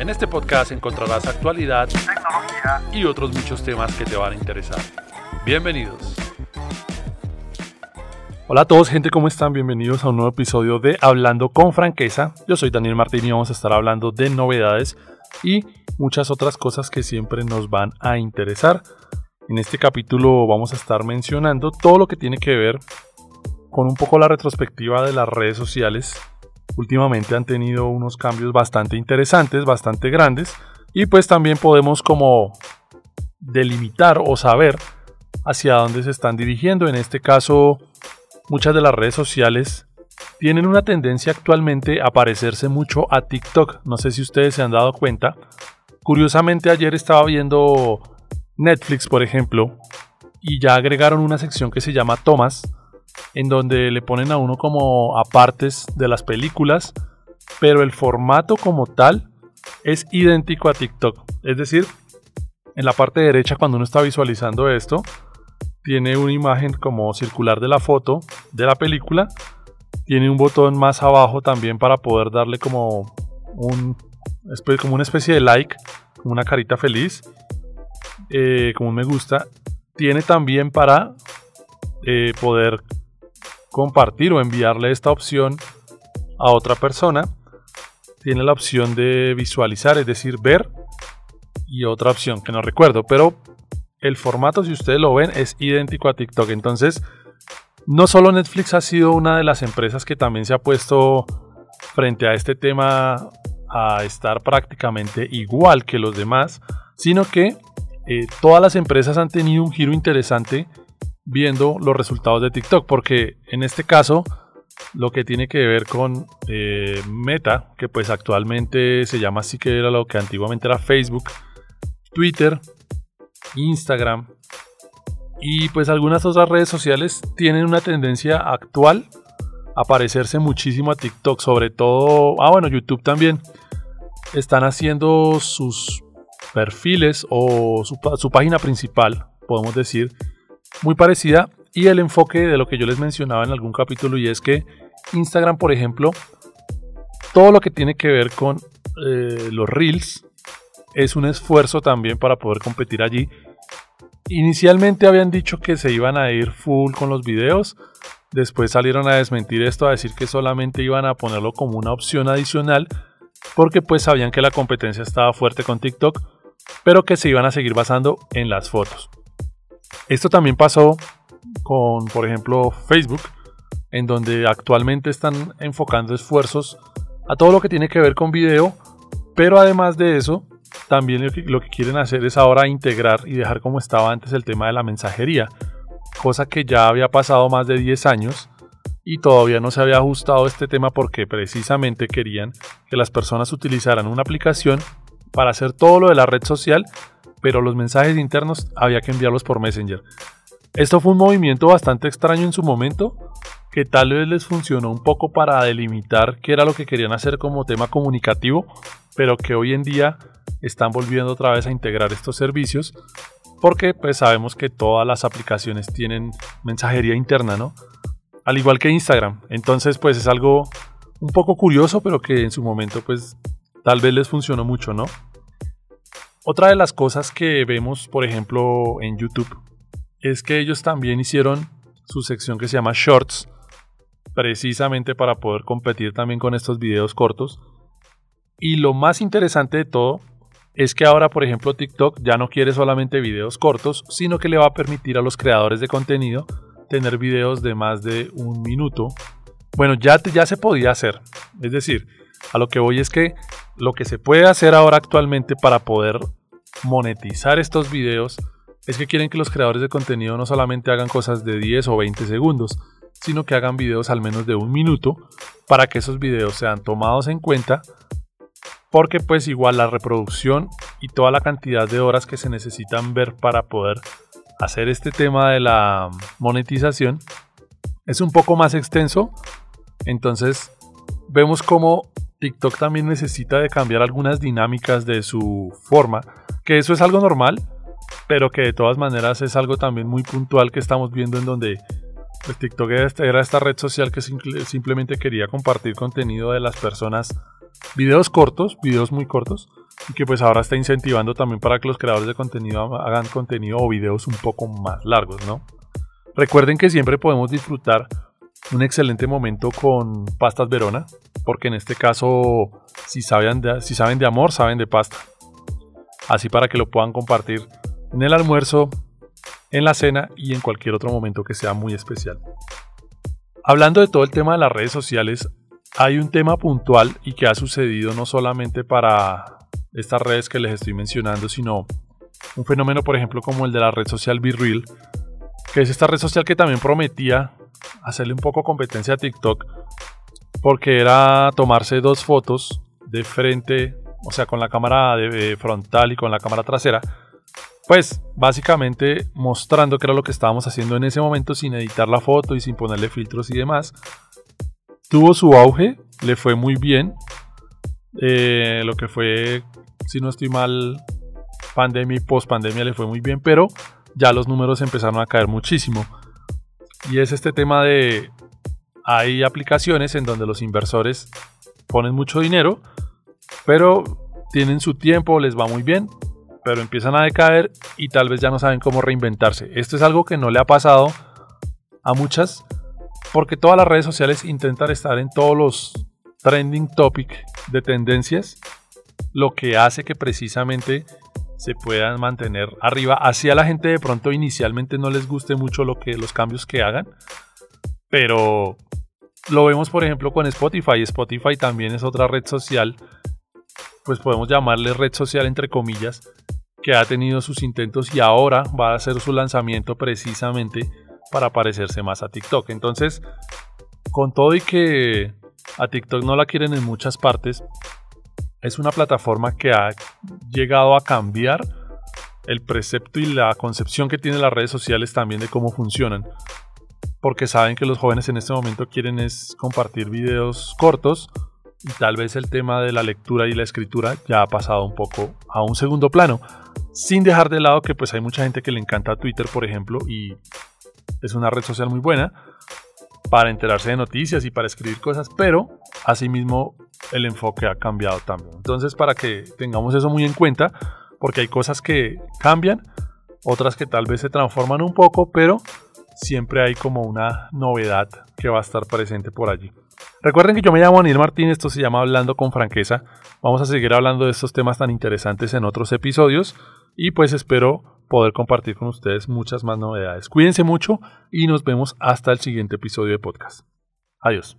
En este podcast encontrarás actualidad, tecnología y otros muchos temas que te van a interesar. Bienvenidos. Hola a todos, gente, ¿cómo están? Bienvenidos a un nuevo episodio de Hablando con Franqueza. Yo soy Daniel Martín y vamos a estar hablando de novedades y muchas otras cosas que siempre nos van a interesar. En este capítulo vamos a estar mencionando todo lo que tiene que ver con un poco la retrospectiva de las redes sociales últimamente han tenido unos cambios bastante interesantes, bastante grandes, y pues también podemos como delimitar o saber hacia dónde se están dirigiendo. En este caso, muchas de las redes sociales tienen una tendencia actualmente a parecerse mucho a TikTok. No sé si ustedes se han dado cuenta. Curiosamente ayer estaba viendo Netflix, por ejemplo, y ya agregaron una sección que se llama Thomas, en donde le ponen a uno como apartes de las películas, pero el formato como tal es idéntico a TikTok. Es decir, en la parte derecha cuando uno está visualizando esto, tiene una imagen como circular de la foto de la película, tiene un botón más abajo también para poder darle como un como una especie de like, una carita feliz, eh, como un me gusta. Tiene también para eh, poder compartir o enviarle esta opción a otra persona, tiene la opción de visualizar, es decir, ver, y otra opción que no recuerdo, pero el formato, si ustedes lo ven, es idéntico a TikTok. Entonces, no solo Netflix ha sido una de las empresas que también se ha puesto frente a este tema a estar prácticamente igual que los demás, sino que eh, todas las empresas han tenido un giro interesante viendo los resultados de TikTok, porque en este caso lo que tiene que ver con eh, Meta, que pues actualmente se llama así que era lo que antiguamente era Facebook, Twitter, Instagram y pues algunas otras redes sociales tienen una tendencia actual a parecerse muchísimo a TikTok, sobre todo, ah bueno, YouTube también, están haciendo sus perfiles o su, su página principal, podemos decir, muy parecida y el enfoque de lo que yo les mencionaba en algún capítulo y es que Instagram, por ejemplo, todo lo que tiene que ver con eh, los reels es un esfuerzo también para poder competir allí. Inicialmente habían dicho que se iban a ir full con los videos, después salieron a desmentir esto, a decir que solamente iban a ponerlo como una opción adicional, porque pues sabían que la competencia estaba fuerte con TikTok, pero que se iban a seguir basando en las fotos. Esto también pasó con, por ejemplo, Facebook, en donde actualmente están enfocando esfuerzos a todo lo que tiene que ver con video, pero además de eso, también lo que quieren hacer es ahora integrar y dejar como estaba antes el tema de la mensajería, cosa que ya había pasado más de 10 años y todavía no se había ajustado este tema porque precisamente querían que las personas utilizaran una aplicación para hacer todo lo de la red social pero los mensajes internos había que enviarlos por Messenger. Esto fue un movimiento bastante extraño en su momento, que tal vez les funcionó un poco para delimitar qué era lo que querían hacer como tema comunicativo, pero que hoy en día están volviendo otra vez a integrar estos servicios, porque pues sabemos que todas las aplicaciones tienen mensajería interna, ¿no? Al igual que Instagram. Entonces pues es algo un poco curioso, pero que en su momento pues tal vez les funcionó mucho, ¿no? Otra de las cosas que vemos, por ejemplo, en YouTube, es que ellos también hicieron su sección que se llama Shorts, precisamente para poder competir también con estos videos cortos. Y lo más interesante de todo es que ahora, por ejemplo, TikTok ya no quiere solamente videos cortos, sino que le va a permitir a los creadores de contenido tener videos de más de un minuto. Bueno, ya, se podía hacer. Es decir, a lo que voy es que lo que se puede hacer ahora actualmente para poder monetizar estos videos es que quieren que los creadores de contenido no solamente hagan cosas de 10 o 20 segundos, sino que hagan videos al menos de un minuto para que esos videos sean tomados en cuenta porque pues igual la reproducción y toda la cantidad de horas que se necesitan ver para poder hacer este tema de la monetización es un poco más extenso. Entonces vemos como TikTok también necesita de cambiar algunas dinámicas de su forma que eso es algo normal pero que de todas maneras es algo también muy puntual que estamos viendo en donde TikTok era esta red social que simplemente quería compartir contenido de las personas videos cortos, videos muy cortos, y que pues ahora está incentivando también para que los creadores de contenido hagan contenido o videos un poco más largos, ¿no? Recuerden que siempre podemos disfrutar un excelente momento con pastas Verona, porque en este caso, si saben de, si saben de amor, saben de pasta. Así para que lo puedan compartir en el almuerzo, en la cena y en cualquier otro momento que sea muy especial. Hablando de todo el tema de las redes sociales, hay un tema puntual y que ha sucedido no solamente para estas redes que les estoy mencionando, sino un fenómeno, por ejemplo, como el de la red social BeReal, que es esta red social que también prometía hacerle un poco competencia a TikTok, porque era tomarse dos fotos de frente, o sea, con la cámara de frontal y con la cámara trasera, pues básicamente mostrando que era lo que estábamos haciendo en ese momento sin editar la foto y sin ponerle filtros y demás tuvo su auge, le fue muy bien. Eh, lo que fue, si no estoy mal, pandemia y post pandemia le fue muy bien, pero ya los números empezaron a caer muchísimo. Y es este tema de, hay aplicaciones en donde los inversores ponen mucho dinero, pero tienen su tiempo, les va muy bien, pero empiezan a decaer y tal vez ya no saben cómo reinventarse. Esto es algo que no le ha pasado a muchas porque todas las redes sociales intentan estar en todos los trending topic de tendencias, lo que hace que precisamente se puedan mantener arriba. Así a la gente de pronto inicialmente no les guste mucho lo que, los cambios que hagan, pero lo vemos por ejemplo con Spotify. Spotify también es otra red social, pues podemos llamarle red social entre comillas, que ha tenido sus intentos y ahora va a hacer su lanzamiento precisamente para parecerse más a TikTok. Entonces, con todo y que a TikTok no la quieren en muchas partes, es una plataforma que ha llegado a cambiar el precepto y la concepción que tienen las redes sociales también de cómo funcionan. Porque saben que los jóvenes en este momento quieren es compartir videos cortos y tal vez el tema de la lectura y la escritura ya ha pasado un poco a un segundo plano. Sin dejar de lado que pues hay mucha gente que le encanta Twitter, por ejemplo, y es una red social muy buena para enterarse de noticias y para escribir cosas, pero asimismo el enfoque ha cambiado también. Entonces, para que tengamos eso muy en cuenta, porque hay cosas que cambian, otras que tal vez se transforman un poco, pero siempre hay como una novedad que va a estar presente por allí. Recuerden que yo me llamo Daniel Martín, esto se llama Hablando con Franqueza. Vamos a seguir hablando de estos temas tan interesantes en otros episodios y pues espero poder compartir con ustedes muchas más novedades. Cuídense mucho y nos vemos hasta el siguiente episodio de podcast. Adiós.